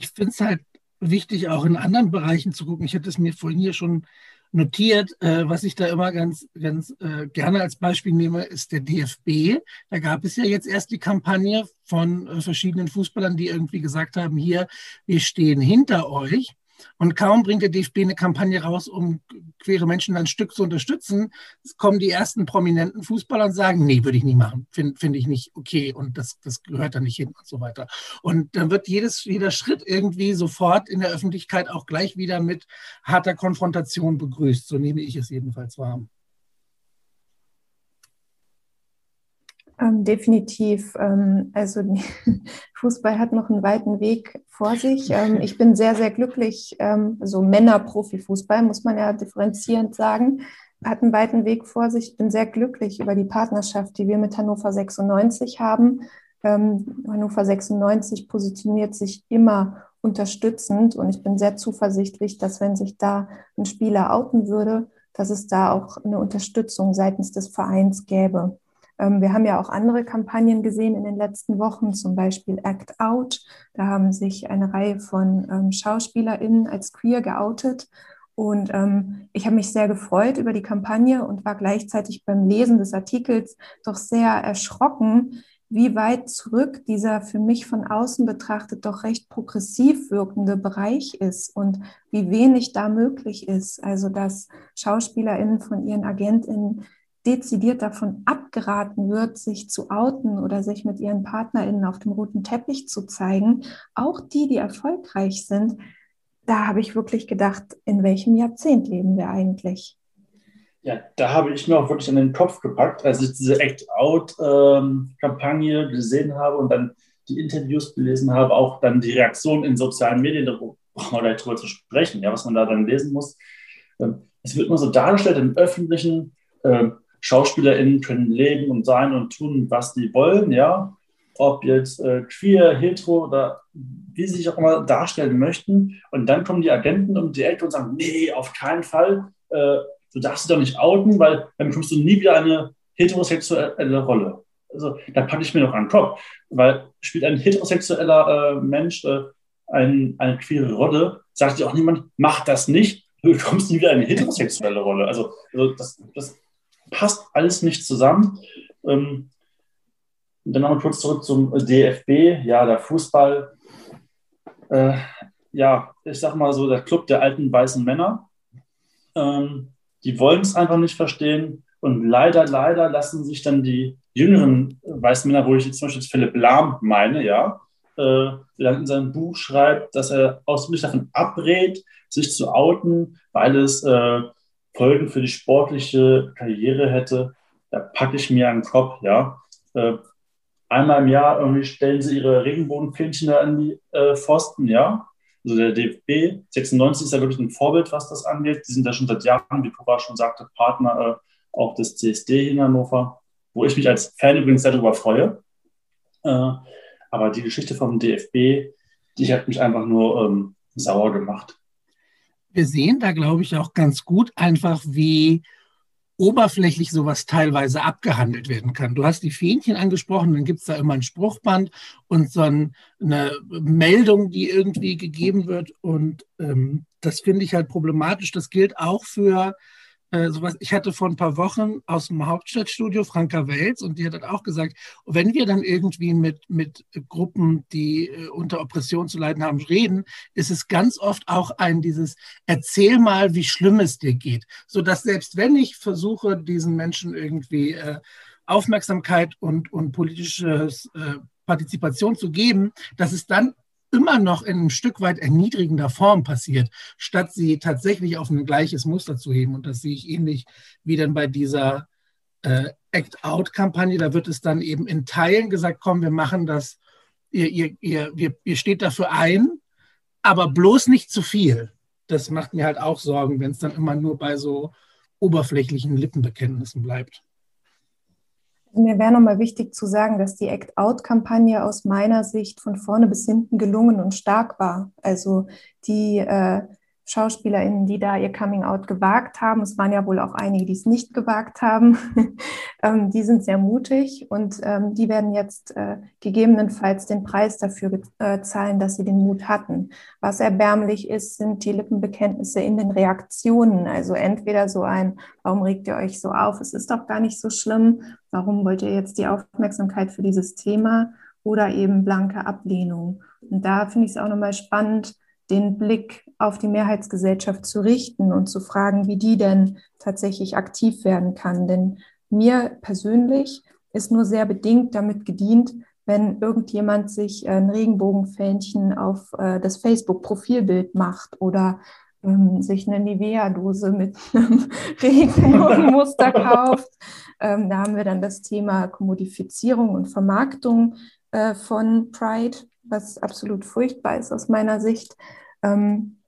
ich finde es halt wichtig, auch in anderen Bereichen zu gucken. Ich hätte es mir vorhin hier schon notiert, äh, was ich da immer ganz, ganz äh, gerne als Beispiel nehme, ist der DFB. Da gab es ja jetzt erst die Kampagne von äh, verschiedenen Fußballern, die irgendwie gesagt haben, hier, wir stehen hinter euch. Und kaum bringt der DFB eine Kampagne raus, um queere Menschen ein Stück zu unterstützen, kommen die ersten prominenten Fußballer und sagen, nee, würde ich nicht machen, finde find ich nicht okay und das, das gehört da nicht hin und so weiter. Und dann wird jedes, jeder Schritt irgendwie sofort in der Öffentlichkeit auch gleich wieder mit harter Konfrontation begrüßt. So nehme ich es jedenfalls wahr. Ähm, definitiv. Ähm, also Fußball hat noch einen weiten Weg vor sich. Ähm, ich bin sehr, sehr glücklich. Ähm, so Männer-Profifußball, muss man ja differenzierend sagen, hat einen weiten Weg vor sich. Ich bin sehr glücklich über die Partnerschaft, die wir mit Hannover 96 haben. Ähm, Hannover 96 positioniert sich immer unterstützend und ich bin sehr zuversichtlich, dass wenn sich da ein Spieler outen würde, dass es da auch eine Unterstützung seitens des Vereins gäbe. Ähm, wir haben ja auch andere Kampagnen gesehen in den letzten Wochen, zum Beispiel Act Out. Da haben sich eine Reihe von ähm, SchauspielerInnen als queer geoutet. Und ähm, ich habe mich sehr gefreut über die Kampagne und war gleichzeitig beim Lesen des Artikels doch sehr erschrocken, wie weit zurück dieser für mich von außen betrachtet doch recht progressiv wirkende Bereich ist und wie wenig da möglich ist. Also dass SchauspielerInnen von ihren AgentInnen dezidiert davon abgeraten wird, sich zu outen oder sich mit ihren PartnerInnen auf dem roten Teppich zu zeigen, auch die, die erfolgreich sind, da habe ich wirklich gedacht, in welchem Jahrzehnt leben wir eigentlich? Ja, da habe ich mir auch wirklich an den Kopf gepackt, als ich diese Act-Out-Kampagne ähm, gesehen habe und dann die Interviews gelesen habe, auch dann die Reaktion in sozialen Medien, da brauchen wir gleich drüber zu sprechen, ja, was man da dann lesen muss. Ähm, es wird immer so dargestellt im öffentlichen, ähm, SchauspielerInnen können leben und sein und tun, was sie wollen, ja. Ob jetzt äh, queer, hetero oder wie sie sich auch immer darstellen möchten. Und dann kommen die Agenten um die Ecke und sagen, nee, auf keinen Fall, äh, du darfst dich doch nicht outen, weil dann bekommst du nie wieder eine heterosexuelle Rolle. Also da packe ich mir noch an den Kopf, weil spielt ein heterosexueller äh, Mensch äh, ein, eine queere Rolle, sagt dir auch niemand, mach das nicht, du bekommst nie wieder eine heterosexuelle Rolle. Also, also das, das passt alles nicht zusammen. Ähm, dann nochmal kurz zurück zum DFB. Ja, der Fußball, äh, ja, ich sag mal so, der Club der alten weißen Männer. Ähm, die wollen es einfach nicht verstehen. Und leider, leider lassen sich dann die jüngeren weißen Männer, wo ich jetzt zum Beispiel Philipp Lahm meine, ja, äh, der dann in seinem Buch schreibt, dass er ausdrücklich davon abrät, sich zu outen, weil es äh, Folgen für die sportliche Karriere hätte. Da packe ich mir einen Kopf, ja. Äh, einmal im Jahr irgendwie stellen sie ihre Regenbogenfähnchen da an die äh, Pfosten, ja. Also der DFB 96 ist ja, glaube ich, ein Vorbild, was das angeht. Die sind ja schon seit Jahren, wie Cora schon sagte, Partner äh, auch des CSD in Hannover, wo ich mich als Fan übrigens darüber freue. Äh, aber die Geschichte vom DFB, die hat mich einfach nur ähm, sauer gemacht. Wir sehen da, glaube ich, auch ganz gut einfach, wie oberflächlich sowas teilweise abgehandelt werden kann. Du hast die Fähnchen angesprochen, dann gibt es da immer ein Spruchband und so eine Meldung, die irgendwie gegeben wird. Und ähm, das finde ich halt problematisch. Das gilt auch für äh, sowas. Ich hatte vor ein paar Wochen aus dem Hauptstadtstudio Franka Wels und die hat auch gesagt, wenn wir dann irgendwie mit, mit Gruppen, die äh, unter Oppression zu leiden haben, reden, ist es ganz oft auch ein dieses Erzähl mal, wie schlimm es dir geht. So dass selbst wenn ich versuche, diesen Menschen irgendwie äh, Aufmerksamkeit und, und politische äh, Partizipation zu geben, dass es dann immer noch in einem Stück weit erniedrigender Form passiert, statt sie tatsächlich auf ein gleiches Muster zu heben. Und das sehe ich ähnlich wie dann bei dieser äh, Act-Out-Kampagne. Da wird es dann eben in Teilen gesagt, komm, wir machen das, ihr, ihr, ihr, ihr, ihr steht dafür ein, aber bloß nicht zu viel. Das macht mir halt auch Sorgen, wenn es dann immer nur bei so oberflächlichen Lippenbekenntnissen bleibt. Mir wäre nochmal wichtig zu sagen, dass die Act-Out-Kampagne aus meiner Sicht von vorne bis hinten gelungen und stark war. Also die äh, SchauspielerInnen, die da ihr Coming Out gewagt haben, es waren ja wohl auch einige, die es nicht gewagt haben, ähm, die sind sehr mutig und ähm, die werden jetzt äh, gegebenenfalls den Preis dafür äh, zahlen, dass sie den Mut hatten. Was erbärmlich ist, sind die Lippenbekenntnisse in den Reaktionen. Also entweder so ein, warum regt ihr euch so auf? Es ist doch gar nicht so schlimm. Warum wollt ihr jetzt die Aufmerksamkeit für dieses Thema? Oder eben blanke Ablehnung. Und da finde ich es auch nochmal spannend, den Blick auf die Mehrheitsgesellschaft zu richten und zu fragen, wie die denn tatsächlich aktiv werden kann. Denn mir persönlich ist nur sehr bedingt damit gedient, wenn irgendjemand sich ein Regenbogenfähnchen auf äh, das Facebook-Profilbild macht oder ähm, sich eine Nivea-Dose mit einem Regenbogenmuster kauft. Ähm, da haben wir dann das Thema Kommodifizierung und Vermarktung äh, von Pride, was absolut furchtbar ist aus meiner Sicht. Ähm,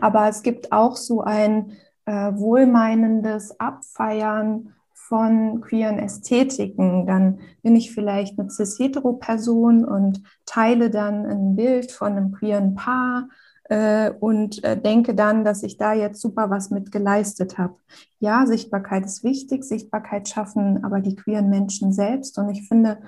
aber es gibt auch so ein äh, wohlmeinendes Abfeiern von queeren Ästhetiken. Dann bin ich vielleicht eine cis-hetero-Person und teile dann ein Bild von einem queeren Paar und äh, denke dann, dass ich da jetzt super was mit geleistet habe. Ja, Sichtbarkeit ist wichtig, Sichtbarkeit schaffen aber die queeren Menschen selbst. Und ich finde,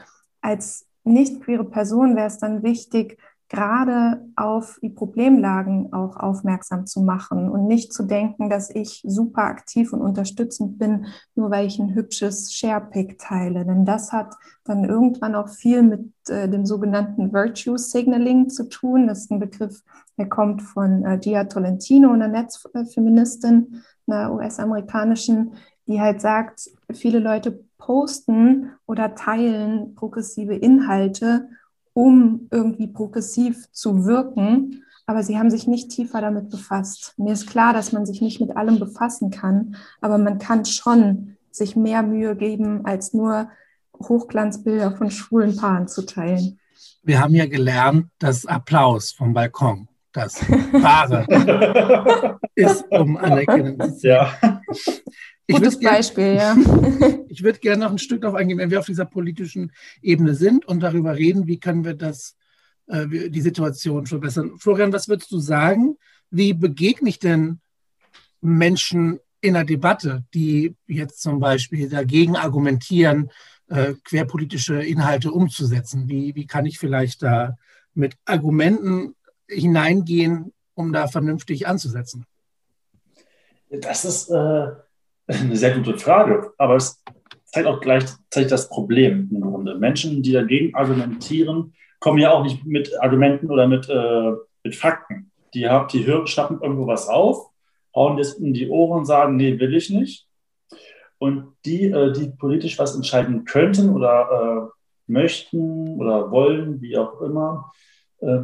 als nicht queere Person wäre es dann wichtig, gerade auf die Problemlagen auch aufmerksam zu machen und nicht zu denken, dass ich super aktiv und unterstützend bin, nur weil ich ein hübsches Sharepick teile. Denn das hat dann irgendwann auch viel mit äh, dem sogenannten Virtue Signaling zu tun. Das ist ein Begriff, der kommt von äh, Gia Tolentino, einer Netzfeministin, einer US-amerikanischen, die halt sagt, viele Leute posten oder teilen progressive Inhalte um irgendwie progressiv zu wirken, aber sie haben sich nicht tiefer damit befasst. Mir ist klar, dass man sich nicht mit allem befassen kann, aber man kann schon sich mehr Mühe geben, als nur Hochglanzbilder von schwulen Paaren zu teilen. Wir haben ja gelernt, dass Applaus vom Balkon das Wahre ist, um Anerkennung zu sehen. Ja. Gutes gern, Beispiel, ja. ich würde gerne noch ein Stück darauf eingehen, wenn wir auf dieser politischen Ebene sind und darüber reden, wie können wir das, äh, die Situation verbessern. Florian, was würdest du sagen? Wie begegne ich denn Menschen in der Debatte, die jetzt zum Beispiel dagegen argumentieren, äh, querpolitische Inhalte umzusetzen? Wie, wie kann ich vielleicht da mit Argumenten hineingehen, um da vernünftig anzusetzen? Das ist äh, eine sehr gute Frage, aber es zeigt auch gleichzeitig das Problem im Grunde. Menschen, die dagegen argumentieren, kommen ja auch nicht mit Argumenten oder mit, äh, mit Fakten. Die, haben, die hören, schnappen irgendwo was auf, hauen das in die Ohren und sagen, nee, will ich nicht. und die, äh, die politisch was entscheiden könnten oder äh, möchten oder wollen, wie auch immer, äh,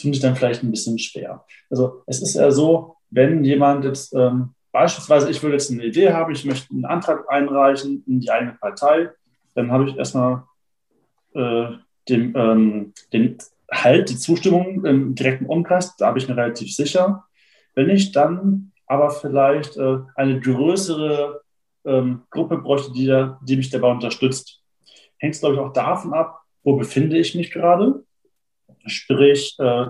tun sich dann vielleicht ein bisschen schwer. Also es ist ja so, wenn jemand jetzt ähm, beispielsweise, ich würde jetzt eine Idee haben, ich möchte einen Antrag einreichen in die eigene Partei, dann habe ich erstmal äh, den, ähm, den Halt, die Zustimmung im direkten Umkreis, da bin ich mir relativ sicher. Wenn ich dann aber vielleicht äh, eine größere ähm, Gruppe bräuchte, die, da, die mich dabei unterstützt, hängt es, glaube ich, auch davon ab, wo befinde ich mich gerade. Sprich, äh,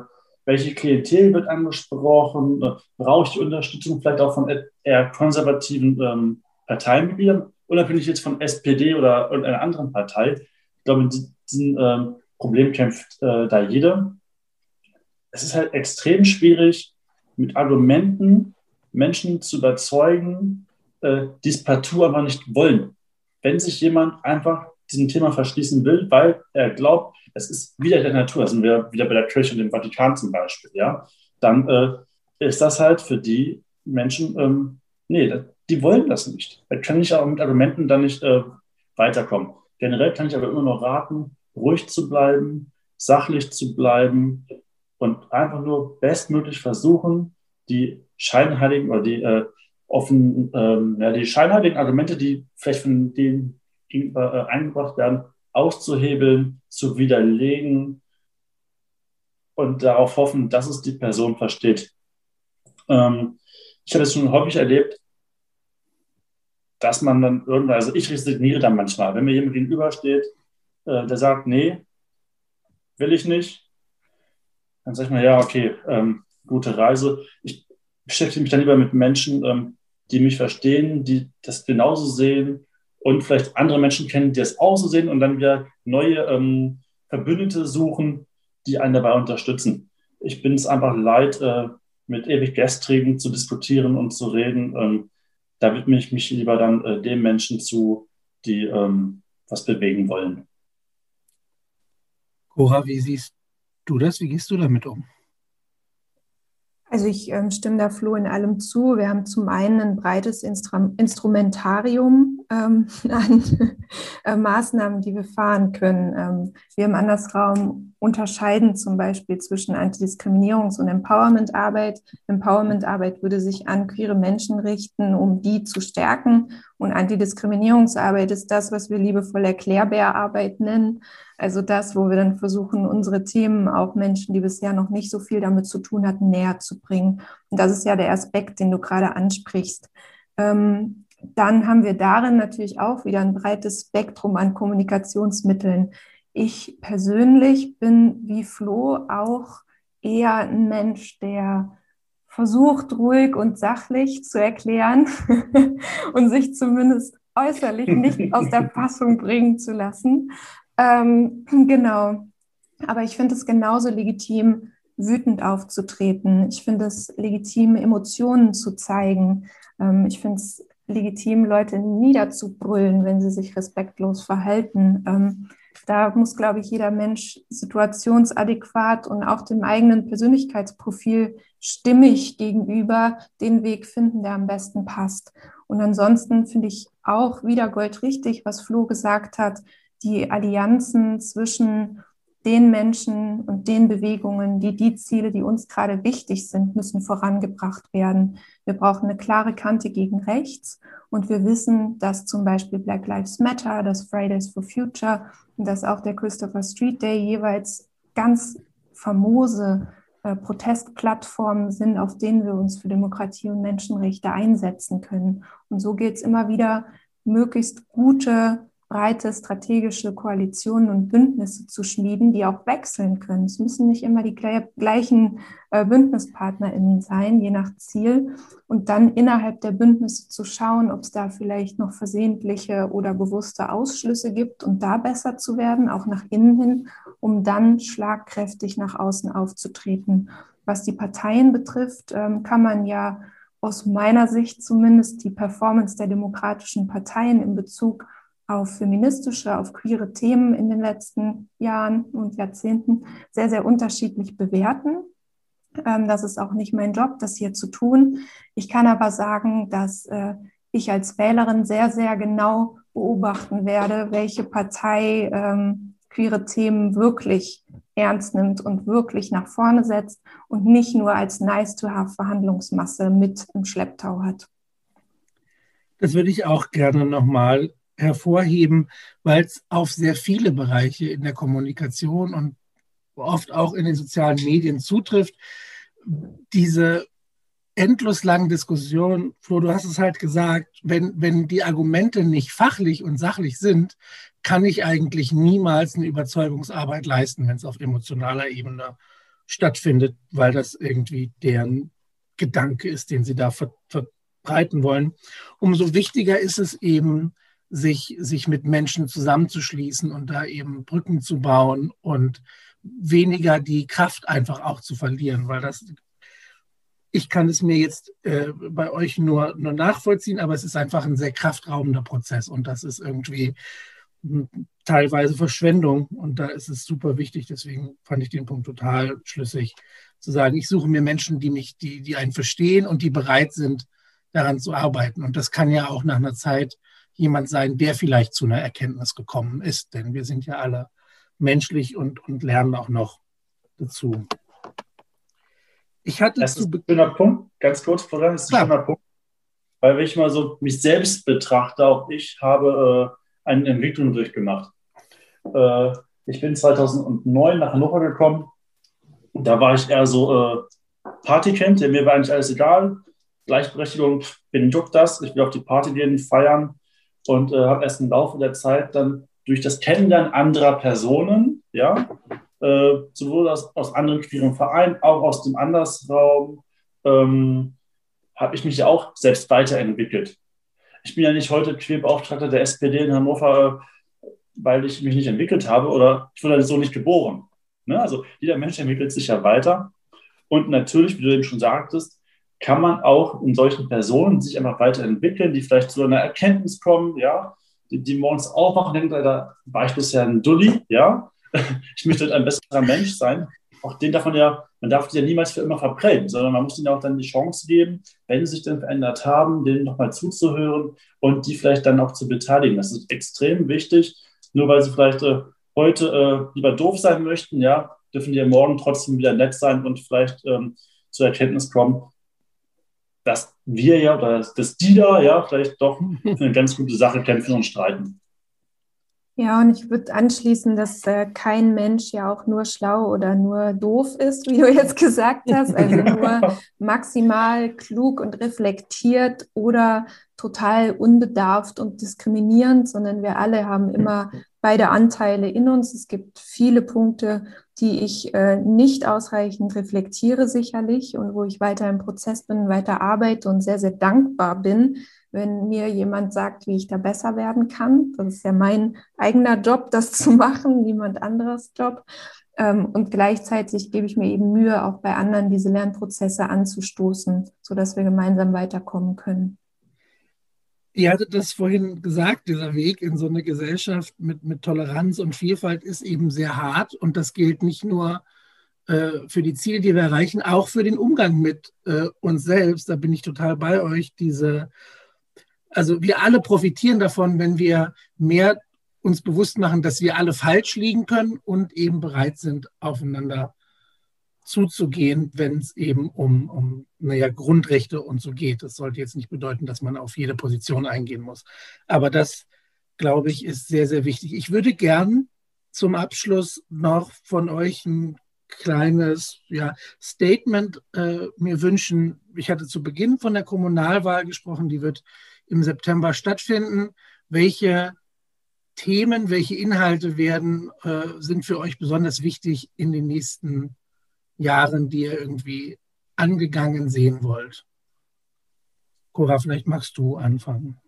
welche Klientel wird angesprochen? Äh, brauche ich Unterstützung vielleicht auch von eher konservativen ähm, Parteimitgliedern, unabhängig jetzt von SPD oder irgendeiner anderen Partei? Ich glaube, in diesem ähm, Problem kämpft äh, da jeder. Es ist halt extrem schwierig, mit Argumenten Menschen zu überzeugen, äh, die es partout aber nicht wollen. Wenn sich jemand einfach diesem Thema verschließen will, weil er glaubt, es ist wieder der Natur, da sind wir wieder bei der Kirche und dem Vatikan zum Beispiel, ja, dann äh, ist das halt für die Menschen, ähm, nee, die wollen das nicht. Da kann ich auch mit Argumenten dann nicht äh, weiterkommen. Generell kann ich aber immer nur raten, ruhig zu bleiben, sachlich zu bleiben und einfach nur bestmöglich versuchen, die scheinheiligen oder die äh, offen, ähm, ja, die scheinheiligen Argumente, die vielleicht von denen gegenüber äh, eingebracht werden, auszuhebeln, zu widerlegen und darauf hoffen, dass es die Person versteht. Ähm, ich habe es schon häufig erlebt, dass man dann irgendwann, also ich resigniere dann manchmal, wenn mir jemand gegenübersteht, äh, der sagt, nee, will ich nicht, dann sage ich mir, ja, okay, ähm, gute Reise. Ich beschäftige mich dann lieber mit Menschen, ähm, die mich verstehen, die das genauso sehen und vielleicht andere Menschen kennen, die es auch so sehen und dann wieder neue ähm, Verbündete suchen, die einen dabei unterstützen. Ich bin es einfach leid, äh, mit ewig Gestrigen zu diskutieren und zu reden. Ähm, da widme ich mich lieber dann äh, den Menschen zu, die ähm, was bewegen wollen. Cora, wie siehst du das? Wie gehst du damit um? Also ich ähm, stimme da Flo in allem zu. Wir haben zum einen ein breites Instru Instrumentarium ähm, an äh, Maßnahmen, die wir fahren können. Ähm, wir im Andersraum unterscheiden zum Beispiel zwischen Antidiskriminierungs- und Empowerment-Arbeit. Empowerment-Arbeit würde sich an queere Menschen richten, um die zu stärken. Und Antidiskriminierungsarbeit ist das, was wir liebevoll Erklärbärarbeit nennen. Also das, wo wir dann versuchen, unsere Themen auch Menschen, die bisher noch nicht so viel damit zu tun hatten, näher zu bringen. Und das ist ja der Aspekt, den du gerade ansprichst. Ähm, dann haben wir darin natürlich auch wieder ein breites Spektrum an Kommunikationsmitteln. Ich persönlich bin wie Flo auch eher ein Mensch, der versucht, ruhig und sachlich zu erklären und sich zumindest äußerlich nicht aus der Fassung bringen zu lassen. Ähm, genau. Aber ich finde es genauso legitim, wütend aufzutreten. Ich finde es legitim, Emotionen zu zeigen. Ähm, ich finde es legitim, Leute niederzubrüllen, wenn sie sich respektlos verhalten. Ähm, da muss, glaube ich, jeder Mensch situationsadäquat und auch dem eigenen Persönlichkeitsprofil stimmig gegenüber den Weg finden, der am besten passt. Und ansonsten finde ich auch wieder goldrichtig, was Flo gesagt hat, die Allianzen zwischen den Menschen und den Bewegungen, die die Ziele, die uns gerade wichtig sind, müssen vorangebracht werden. Wir brauchen eine klare Kante gegen rechts und wir wissen, dass zum Beispiel Black Lives Matter, das Fridays for Future und dass auch der Christopher Street Day jeweils ganz famose äh, Protestplattformen sind, auf denen wir uns für Demokratie und Menschenrechte einsetzen können. Und so geht es immer wieder, möglichst gute breite strategische Koalitionen und Bündnisse zu schmieden, die auch wechseln können. Es müssen nicht immer die gleichen äh, BündnispartnerInnen sein, je nach Ziel. Und dann innerhalb der Bündnisse zu schauen, ob es da vielleicht noch versehentliche oder bewusste Ausschlüsse gibt und da besser zu werden, auch nach innen hin, um dann schlagkräftig nach außen aufzutreten. Was die Parteien betrifft, ähm, kann man ja aus meiner Sicht zumindest die Performance der demokratischen Parteien in Bezug auf feministische, auf queere Themen in den letzten Jahren und Jahrzehnten sehr, sehr unterschiedlich bewerten. Ähm, das ist auch nicht mein Job, das hier zu tun. Ich kann aber sagen, dass äh, ich als Wählerin sehr, sehr genau beobachten werde, welche Partei ähm, queere Themen wirklich ernst nimmt und wirklich nach vorne setzt und nicht nur als nice-to-have Verhandlungsmasse mit im Schlepptau hat. Das würde ich auch gerne nochmal hervorheben, weil es auf sehr viele Bereiche in der Kommunikation und oft auch in den sozialen Medien zutrifft. Diese endlos langen Diskussionen, Flo, du hast es halt gesagt, wenn, wenn die Argumente nicht fachlich und sachlich sind, kann ich eigentlich niemals eine Überzeugungsarbeit leisten, wenn es auf emotionaler Ebene stattfindet, weil das irgendwie deren Gedanke ist, den sie da verbreiten wollen. Umso wichtiger ist es eben, sich, sich mit Menschen zusammenzuschließen und da eben Brücken zu bauen und weniger die Kraft einfach auch zu verlieren, weil das, ich kann es mir jetzt äh, bei euch nur, nur nachvollziehen, aber es ist einfach ein sehr kraftraubender Prozess und das ist irgendwie teilweise Verschwendung und da ist es super wichtig, deswegen fand ich den Punkt total schlüssig, zu sagen, ich suche mir Menschen, die mich, die, die einen verstehen und die bereit sind, daran zu arbeiten. Und das kann ja auch nach einer Zeit jemand sein, der vielleicht zu einer Erkenntnis gekommen ist, denn wir sind ja alle menschlich und, und lernen auch noch dazu. Ich hatte das ist ein schöner Punkt, ganz kurz, Florian, das ist ein schöner Punkt, weil wenn ich mal so mich selbst betrachte, auch ich habe äh, eine Entwicklung durchgemacht. Äh, ich bin 2009 nach Hannover gekommen. Da war ich eher so äh, Partykind, mir war eigentlich alles egal. Gleichberechtigung, bin juckt das, ich will auf die Party gehen, feiern und äh, habe erst im Laufe der Zeit dann durch das Kennenlernen anderer Personen, ja, äh, sowohl aus, aus anderen queeren Vereinen, auch aus dem Andersraum, ähm, habe ich mich auch selbst weiterentwickelt. Ich bin ja nicht heute Queerbeauftragter der SPD in Hannover, weil ich mich nicht entwickelt habe oder ich wurde so nicht geboren. Ne? Also jeder Mensch entwickelt sich ja weiter. Und natürlich, wie du eben schon sagtest, kann man auch in solchen Personen sich einfach weiterentwickeln, die vielleicht zu einer Erkenntnis kommen, ja, die, die morgens aufwachen, denken, da war ich bisher ein Dulli, ja, ich möchte ein besserer Mensch sein. Auch den darf man ja, man darf die ja niemals für immer verprellen, sondern man muss ihnen auch dann die Chance geben, wenn sie sich dann verändert haben, denen nochmal zuzuhören und die vielleicht dann auch zu beteiligen. Das ist extrem wichtig. Nur weil sie vielleicht äh, heute äh, lieber doof sein möchten, ja, dürfen die ja morgen trotzdem wieder nett sein und vielleicht ähm, zur Erkenntnis kommen, dass wir ja oder dass die da ja vielleicht doch für eine ganz gute Sache kämpfen und streiten. Ja, und ich würde anschließen, dass äh, kein Mensch ja auch nur schlau oder nur doof ist, wie du jetzt gesagt hast, also nur maximal klug und reflektiert oder total unbedarft und diskriminierend, sondern wir alle haben immer beide Anteile in uns. Es gibt viele Punkte, die ich äh, nicht ausreichend reflektiere sicherlich und wo ich weiter im Prozess bin, weiter arbeite und sehr, sehr dankbar bin, wenn mir jemand sagt, wie ich da besser werden kann. Das ist ja mein eigener Job, das zu machen, niemand anderes Job. Ähm, und gleichzeitig gebe ich mir eben Mühe, auch bei anderen diese Lernprozesse anzustoßen, sodass wir gemeinsam weiterkommen können. Ihr hattet das vorhin gesagt, dieser Weg in so eine Gesellschaft mit, mit Toleranz und Vielfalt ist eben sehr hart und das gilt nicht nur äh, für die Ziele, die wir erreichen, auch für den Umgang mit äh, uns selbst. Da bin ich total bei euch. Diese, also wir alle profitieren davon, wenn wir mehr uns bewusst machen, dass wir alle falsch liegen können und eben bereit sind, aufeinander zuzugehen, wenn es eben um, um naja, Grundrechte und so geht. Das sollte jetzt nicht bedeuten, dass man auf jede Position eingehen muss. Aber das, glaube ich, ist sehr, sehr wichtig. Ich würde gern zum Abschluss noch von euch ein kleines ja, Statement äh, mir wünschen. Ich hatte zu Beginn von der Kommunalwahl gesprochen, die wird im September stattfinden. Welche Themen, welche Inhalte werden, äh, sind für euch besonders wichtig in den nächsten Jahren, die ihr irgendwie angegangen sehen wollt? Cora, vielleicht magst du anfangen.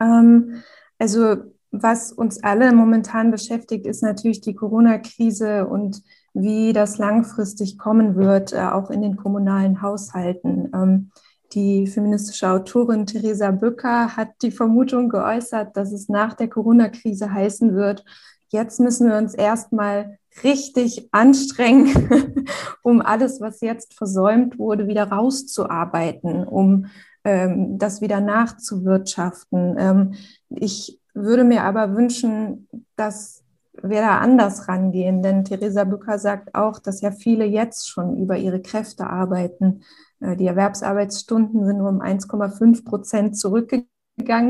Ähm, also was uns alle momentan beschäftigt, ist natürlich die Corona-Krise und wie das langfristig kommen wird, äh, auch in den kommunalen Haushalten. Ähm, die feministische Autorin Theresa Bücker hat die Vermutung geäußert, dass es nach der Corona-Krise heißen wird, jetzt müssen wir uns erstmal richtig anstrengen, um alles, was jetzt versäumt wurde, wieder rauszuarbeiten, um ähm, das wieder nachzuwirtschaften. Ähm, ich würde mir aber wünschen, dass wir da anders rangehen, denn Theresa Bücker sagt auch, dass ja viele jetzt schon über ihre Kräfte arbeiten. Äh, die Erwerbsarbeitsstunden sind nur um 1,5 Prozent zurückgegangen.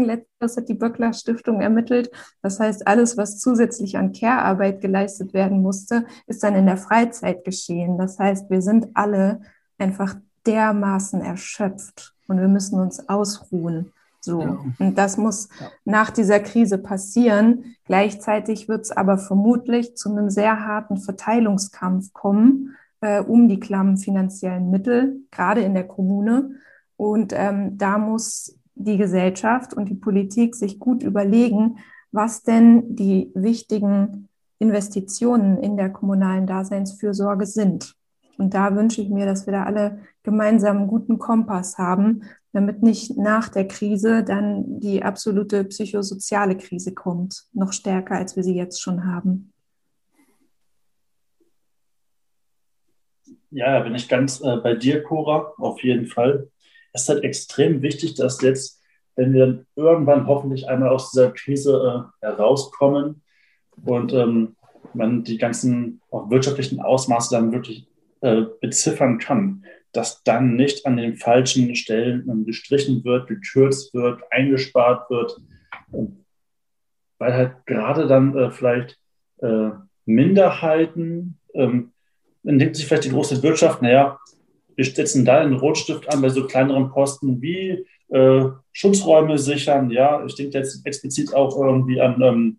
Letztes hat die Böckler Stiftung ermittelt. Das heißt, alles, was zusätzlich an Care-Arbeit geleistet werden musste, ist dann in der Freizeit geschehen. Das heißt, wir sind alle einfach dermaßen erschöpft und wir müssen uns ausruhen. So. Ja. Und das muss ja. nach dieser Krise passieren. Gleichzeitig wird es aber vermutlich zu einem sehr harten Verteilungskampf kommen äh, um die klammen finanziellen Mittel, gerade in der Kommune. Und ähm, da muss die Gesellschaft und die Politik sich gut überlegen, was denn die wichtigen Investitionen in der kommunalen Daseinsfürsorge sind. Und da wünsche ich mir, dass wir da alle gemeinsam einen guten Kompass haben, damit nicht nach der Krise dann die absolute psychosoziale Krise kommt, noch stärker, als wir sie jetzt schon haben. Ja, bin ich ganz äh, bei dir, Cora, auf jeden Fall. Es ist halt extrem wichtig, dass jetzt, wenn wir dann irgendwann hoffentlich einmal aus dieser Krise äh, herauskommen und ähm, man die ganzen auch wirtschaftlichen Ausmaße dann wirklich äh, beziffern kann, dass dann nicht an den falschen Stellen ähm, gestrichen wird, gekürzt wird, eingespart wird, weil halt gerade dann äh, vielleicht äh, Minderheiten, ähm, dann denkt sich vielleicht die große Wirtschaft, naja, wir setzen da einen Rotstift an bei so kleineren Posten wie äh, Schutzräume sichern. Ja, ich denke jetzt explizit auch irgendwie an ähm,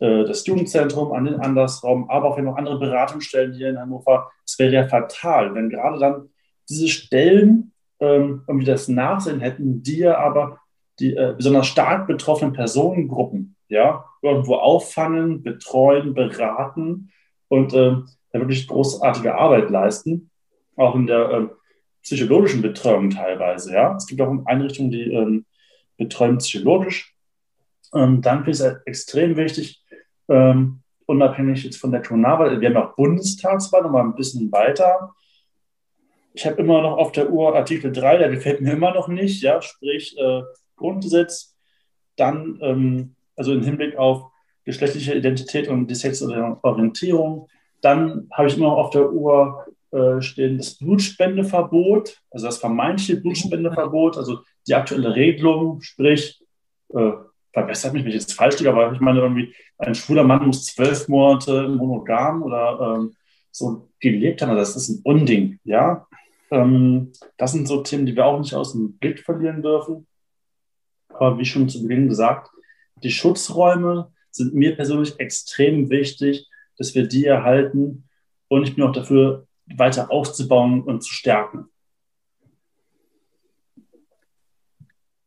äh, das Jugendzentrum, an den Andersraum, aber auch noch andere Beratungsstellen hier in Hannover. Es wäre ja fatal, wenn gerade dann diese Stellen ähm, irgendwie das Nachsehen hätten, die ja aber die äh, besonders stark betroffenen Personengruppen ja, irgendwo auffangen, betreuen, beraten und ähm, wirklich großartige Arbeit leisten, auch in der ähm, psychologischen Betreuung teilweise. Ja? Es gibt auch Einrichtungen, die ähm, betreuen psychologisch. Ähm, dann ich es extrem wichtig, ähm, unabhängig jetzt von der Kommunalwahl, wir haben auch Bundestagswahl, nochmal ein bisschen weiter. Ich habe immer noch auf der Uhr Artikel 3, der gefällt mir immer noch nicht, ja, sprich äh, Grundgesetz. Dann, ähm, also im Hinblick auf geschlechtliche Identität und die sexuelle Orientierung, dann habe ich immer noch auf der Uhr äh, stehen das Blutspendeverbot, also das vermeintliche Blutspendeverbot, also die aktuelle Regelung, sprich, äh, verbessert mich, wenn ich jetzt falsch liege, aber ich meine irgendwie, ein schwuler Mann muss zwölf Monate monogam oder ähm, so gelebt haben, also das ist ein Unding, ja. Ähm, das sind so Themen, die wir auch nicht aus dem Blick verlieren dürfen. Aber wie schon zu Beginn gesagt, die Schutzräume sind mir persönlich extrem wichtig, dass wir die erhalten. Und ich bin auch dafür, weiter auszubauen und zu stärken.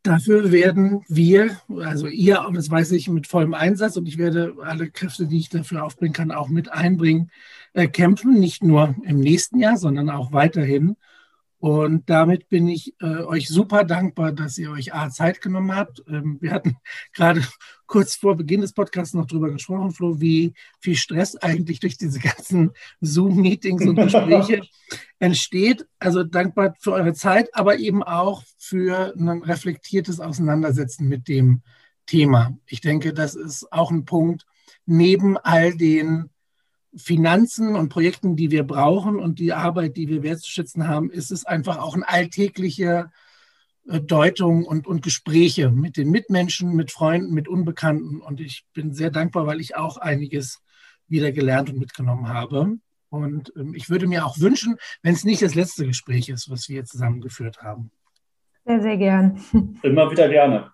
Dafür werden wir, also ihr, das weiß ich mit vollem Einsatz, und ich werde alle Kräfte, die ich dafür aufbringen kann, auch mit einbringen, äh, kämpfen, nicht nur im nächsten Jahr, sondern auch weiterhin. Und damit bin ich äh, euch super dankbar, dass ihr euch A, Zeit genommen habt. Ähm, wir hatten gerade kurz vor Beginn des Podcasts noch drüber gesprochen, Flo, wie viel Stress eigentlich durch diese ganzen Zoom-Meetings und Gespräche entsteht. Also dankbar für eure Zeit, aber eben auch für ein reflektiertes Auseinandersetzen mit dem Thema. Ich denke, das ist auch ein Punkt neben all den Finanzen und Projekten, die wir brauchen und die Arbeit, die wir wertzuschätzen haben, ist es einfach auch eine alltägliche äh, Deutung und, und Gespräche mit den Mitmenschen, mit Freunden, mit Unbekannten. Und ich bin sehr dankbar, weil ich auch einiges wieder gelernt und mitgenommen habe. Und ähm, ich würde mir auch wünschen, wenn es nicht das letzte Gespräch ist, was wir zusammengeführt haben. Sehr, sehr gern. Immer wieder gerne.